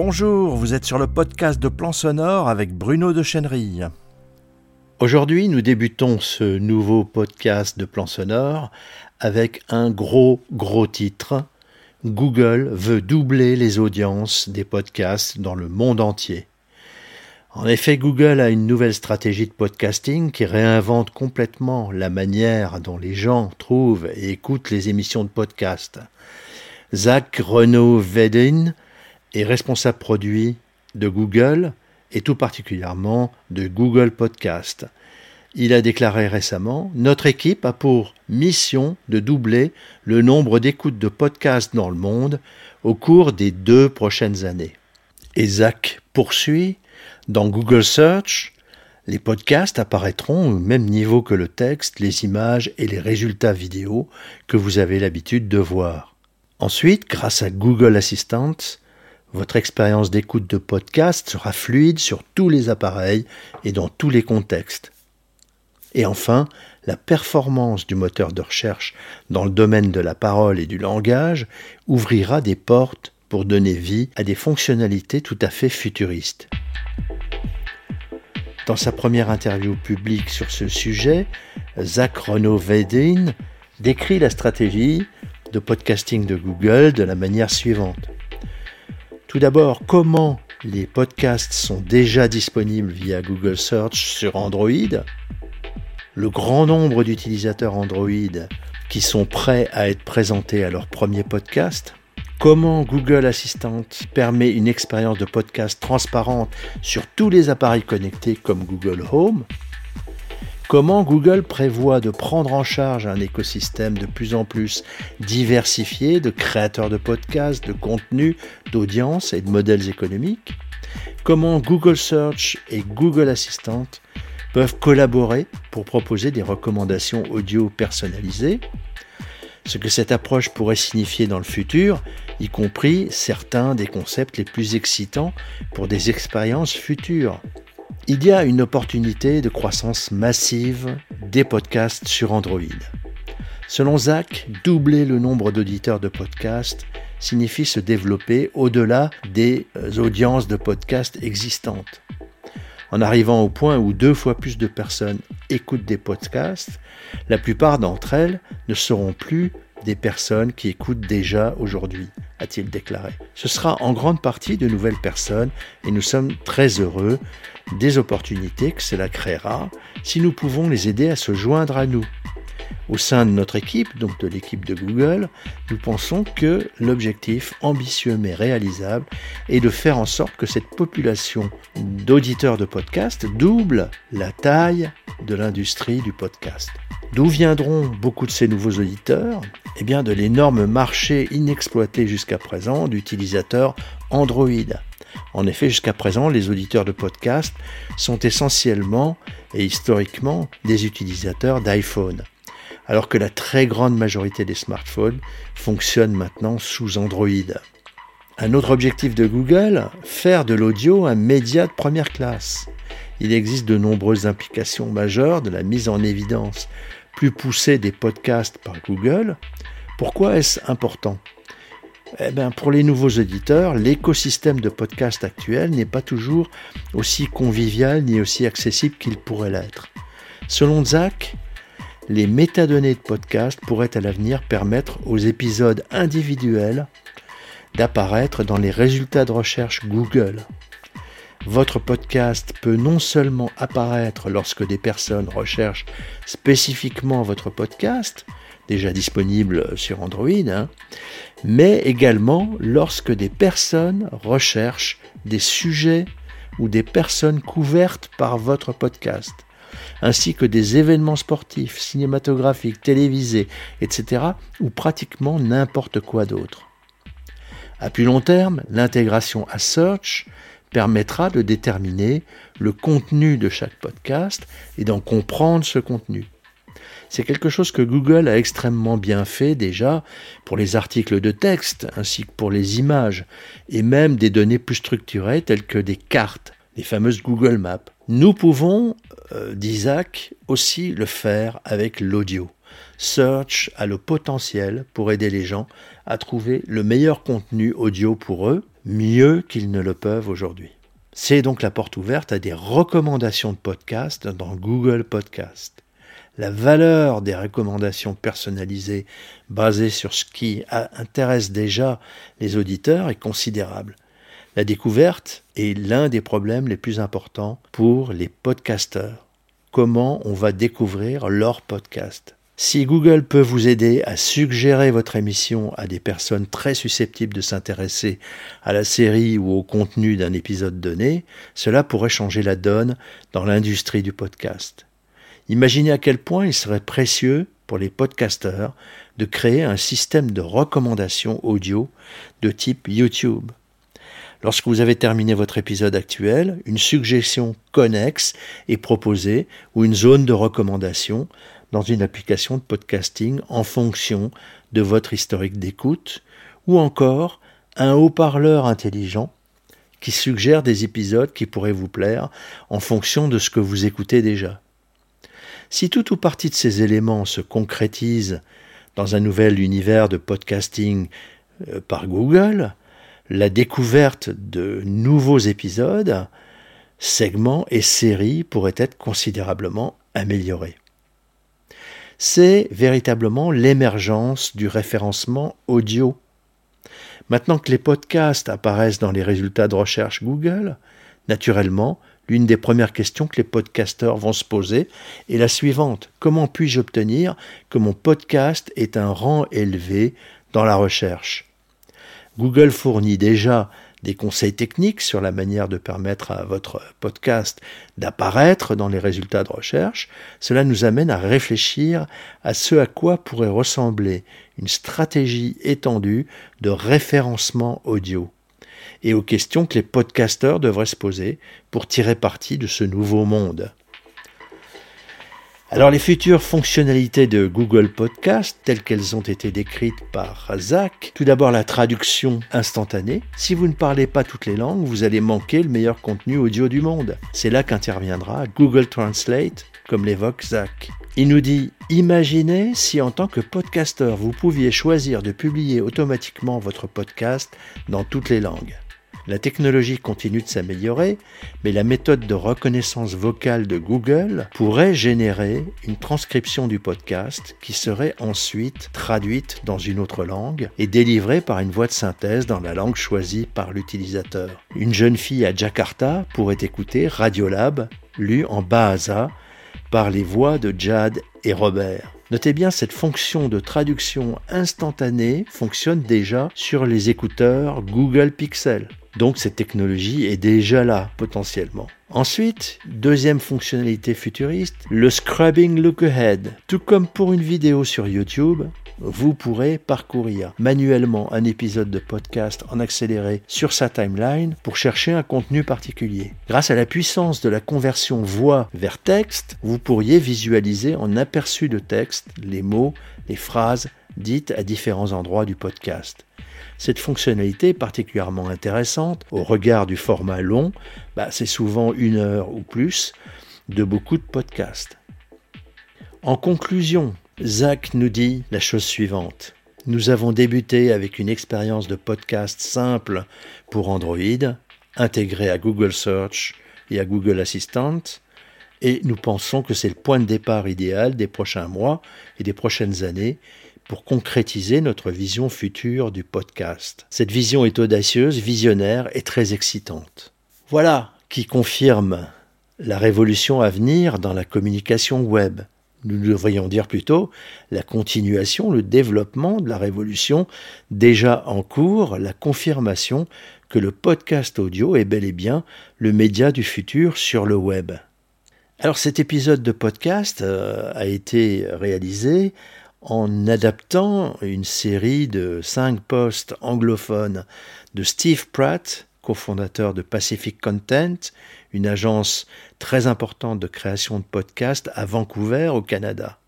Bonjour, vous êtes sur le podcast de Plan Sonore avec Bruno de Chenery. Aujourd'hui, nous débutons ce nouveau podcast de Plan Sonore avec un gros, gros titre. Google veut doubler les audiences des podcasts dans le monde entier. En effet, Google a une nouvelle stratégie de podcasting qui réinvente complètement la manière dont les gens trouvent et écoutent les émissions de podcast. Zach Renaud Vedin est responsable produit de Google et tout particulièrement de Google Podcast. Il a déclaré récemment Notre équipe a pour mission de doubler le nombre d'écoutes de podcasts dans le monde au cours des deux prochaines années. Et Zach poursuit Dans Google Search, les podcasts apparaîtront au même niveau que le texte, les images et les résultats vidéo que vous avez l'habitude de voir. Ensuite, grâce à Google Assistant, votre expérience d'écoute de podcast sera fluide sur tous les appareils et dans tous les contextes. Et enfin, la performance du moteur de recherche dans le domaine de la parole et du langage ouvrira des portes pour donner vie à des fonctionnalités tout à fait futuristes. Dans sa première interview publique sur ce sujet, Zach Renaud Vedin décrit la stratégie de podcasting de Google de la manière suivante. Tout d'abord, comment les podcasts sont déjà disponibles via Google Search sur Android? Le grand nombre d'utilisateurs Android qui sont prêts à être présentés à leur premier podcast? Comment Google Assistant permet une expérience de podcast transparente sur tous les appareils connectés comme Google Home? Comment Google prévoit de prendre en charge un écosystème de plus en plus diversifié de créateurs de podcasts, de contenus, d'audience et de modèles économiques? Comment Google Search et Google Assistant peuvent collaborer pour proposer des recommandations audio personnalisées? Ce que cette approche pourrait signifier dans le futur, y compris certains des concepts les plus excitants pour des expériences futures. Il y a une opportunité de croissance massive des podcasts sur Android. Selon Zach, doubler le nombre d'auditeurs de podcasts signifie se développer au-delà des euh, audiences de podcasts existantes. En arrivant au point où deux fois plus de personnes écoutent des podcasts, la plupart d'entre elles ne seront plus des personnes qui écoutent déjà aujourd'hui, a-t-il déclaré. Ce sera en grande partie de nouvelles personnes et nous sommes très heureux des opportunités que cela créera si nous pouvons les aider à se joindre à nous. Au sein de notre équipe, donc de l'équipe de Google, nous pensons que l'objectif ambitieux mais réalisable est de faire en sorte que cette population d'auditeurs de podcast double la taille de l'industrie du podcast. D'où viendront beaucoup de ces nouveaux auditeurs? Eh de l'énorme marché inexploité jusqu'à présent d'utilisateurs Android. En effet, jusqu'à présent, les auditeurs de podcast sont essentiellement et historiquement des utilisateurs d'iPhone, alors que la très grande majorité des smartphones fonctionnent maintenant sous Android. Un autre objectif de Google, faire de l'audio un média de première classe. Il existe de nombreuses implications majeures de la mise en évidence plus poussée des podcasts par Google. Pourquoi est-ce important? Eh bien, pour les nouveaux éditeurs, l'écosystème de podcast actuel n'est pas toujours aussi convivial ni aussi accessible qu'il pourrait l'être. Selon Zach, les métadonnées de podcast pourraient à l'avenir permettre aux épisodes individuels d'apparaître dans les résultats de recherche Google. Votre podcast peut non seulement apparaître lorsque des personnes recherchent spécifiquement votre podcast, déjà disponible sur Android, hein, mais également lorsque des personnes recherchent des sujets ou des personnes couvertes par votre podcast, ainsi que des événements sportifs, cinématographiques, télévisés, etc., ou pratiquement n'importe quoi d'autre. À plus long terme, l'intégration à Search permettra de déterminer le contenu de chaque podcast et d'en comprendre ce contenu. C'est quelque chose que Google a extrêmement bien fait déjà pour les articles de texte ainsi que pour les images et même des données plus structurées telles que des cartes, les fameuses Google Maps. Nous pouvons, euh, dit Isaac, aussi le faire avec l'audio. Search a le potentiel pour aider les gens à trouver le meilleur contenu audio pour eux, mieux qu'ils ne le peuvent aujourd'hui. C'est donc la porte ouverte à des recommandations de podcasts dans Google Podcast. La valeur des recommandations personnalisées basées sur ce qui intéresse déjà les auditeurs est considérable. La découverte est l'un des problèmes les plus importants pour les podcasteurs. Comment on va découvrir leur podcast? Si Google peut vous aider à suggérer votre émission à des personnes très susceptibles de s'intéresser à la série ou au contenu d'un épisode donné, cela pourrait changer la donne dans l'industrie du podcast. Imaginez à quel point il serait précieux pour les podcasteurs de créer un système de recommandation audio de type YouTube. Lorsque vous avez terminé votre épisode actuel, une suggestion connexe est proposée ou une zone de recommandation dans une application de podcasting en fonction de votre historique d'écoute, ou encore un haut-parleur intelligent qui suggère des épisodes qui pourraient vous plaire en fonction de ce que vous écoutez déjà. Si tout ou partie de ces éléments se concrétise dans un nouvel univers de podcasting euh, par Google, la découverte de nouveaux épisodes, segments et séries pourraient être considérablement améliorée c'est véritablement l'émergence du référencement audio. Maintenant que les podcasts apparaissent dans les résultats de recherche Google, naturellement, l'une des premières questions que les podcasteurs vont se poser est la suivante. Comment puis-je obtenir que mon podcast ait un rang élevé dans la recherche? Google fournit déjà des conseils techniques sur la manière de permettre à votre podcast d'apparaître dans les résultats de recherche, cela nous amène à réfléchir à ce à quoi pourrait ressembler une stratégie étendue de référencement audio et aux questions que les podcasteurs devraient se poser pour tirer parti de ce nouveau monde. Alors les futures fonctionnalités de Google Podcast, telles qu'elles ont été décrites par Zach, tout d'abord la traduction instantanée. Si vous ne parlez pas toutes les langues, vous allez manquer le meilleur contenu audio du monde. C'est là qu'interviendra Google Translate, comme l'évoque Zach. Il nous dit Imaginez si en tant que podcasteur vous pouviez choisir de publier automatiquement votre podcast dans toutes les langues. La technologie continue de s'améliorer, mais la méthode de reconnaissance vocale de Google pourrait générer une transcription du podcast qui serait ensuite traduite dans une autre langue et délivrée par une voix de synthèse dans la langue choisie par l'utilisateur. Une jeune fille à Jakarta pourrait écouter Radiolab, lu en Bahasa, par les voix de Jad et Robert. Notez bien, cette fonction de traduction instantanée fonctionne déjà sur les écouteurs Google Pixel. Donc cette technologie est déjà là potentiellement. Ensuite, deuxième fonctionnalité futuriste, le scrubbing look ahead. Tout comme pour une vidéo sur YouTube, vous pourrez parcourir manuellement un épisode de podcast en accéléré sur sa timeline pour chercher un contenu particulier. Grâce à la puissance de la conversion voix vers texte, vous pourriez visualiser en aperçu de texte les mots, les phrases dites à différents endroits du podcast. Cette fonctionnalité particulièrement intéressante au regard du format long, bah, c'est souvent une heure ou plus de beaucoup de podcasts. En conclusion, Zach nous dit la chose suivante. Nous avons débuté avec une expérience de podcast simple pour Android, intégrée à Google Search et à Google Assistant, et nous pensons que c'est le point de départ idéal des prochains mois et des prochaines années pour concrétiser notre vision future du podcast. Cette vision est audacieuse, visionnaire et très excitante. Voilà qui confirme la révolution à venir dans la communication web. Nous devrions dire plutôt la continuation, le développement de la révolution déjà en cours, la confirmation que le podcast audio est bel et bien le média du futur sur le web. Alors cet épisode de podcast euh, a été réalisé en adaptant une série de cinq postes anglophones de Steve Pratt, cofondateur de Pacific Content, une agence très importante de création de podcasts à Vancouver, au Canada.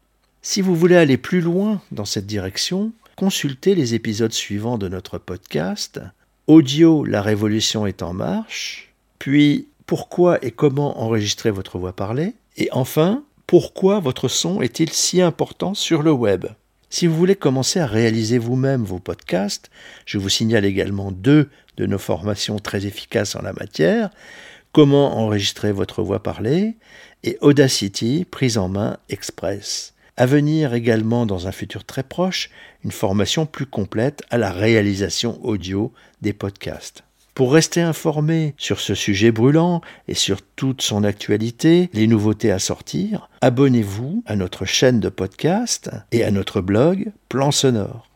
Si vous voulez aller plus loin dans cette direction, consultez les épisodes suivants de notre podcast. Audio, la révolution est en marche. Puis, pourquoi et comment enregistrer votre voix parlée. Et enfin, Pourquoi votre son est-il si important sur le web? Si vous voulez commencer à réaliser vous-même vos podcasts, je vous signale également deux de nos formations très efficaces en la matière, comment enregistrer votre voix parlée et Audacity prise en main express. À venir également dans un futur très proche, une formation plus complète à la réalisation audio des podcasts. Pour rester informé sur ce sujet brûlant et sur toute son actualité, les nouveautés à sortir, abonnez-vous à notre chaîne de podcast et à notre blog Plan Sonore.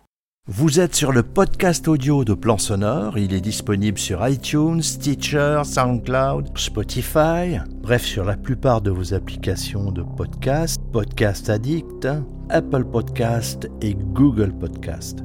Vous êtes sur le podcast audio de Plan Sonore, il est disponible sur iTunes, Stitcher, SoundCloud, Spotify, bref sur la plupart de vos applications de podcast, Podcast Addict, Apple Podcast et Google Podcast.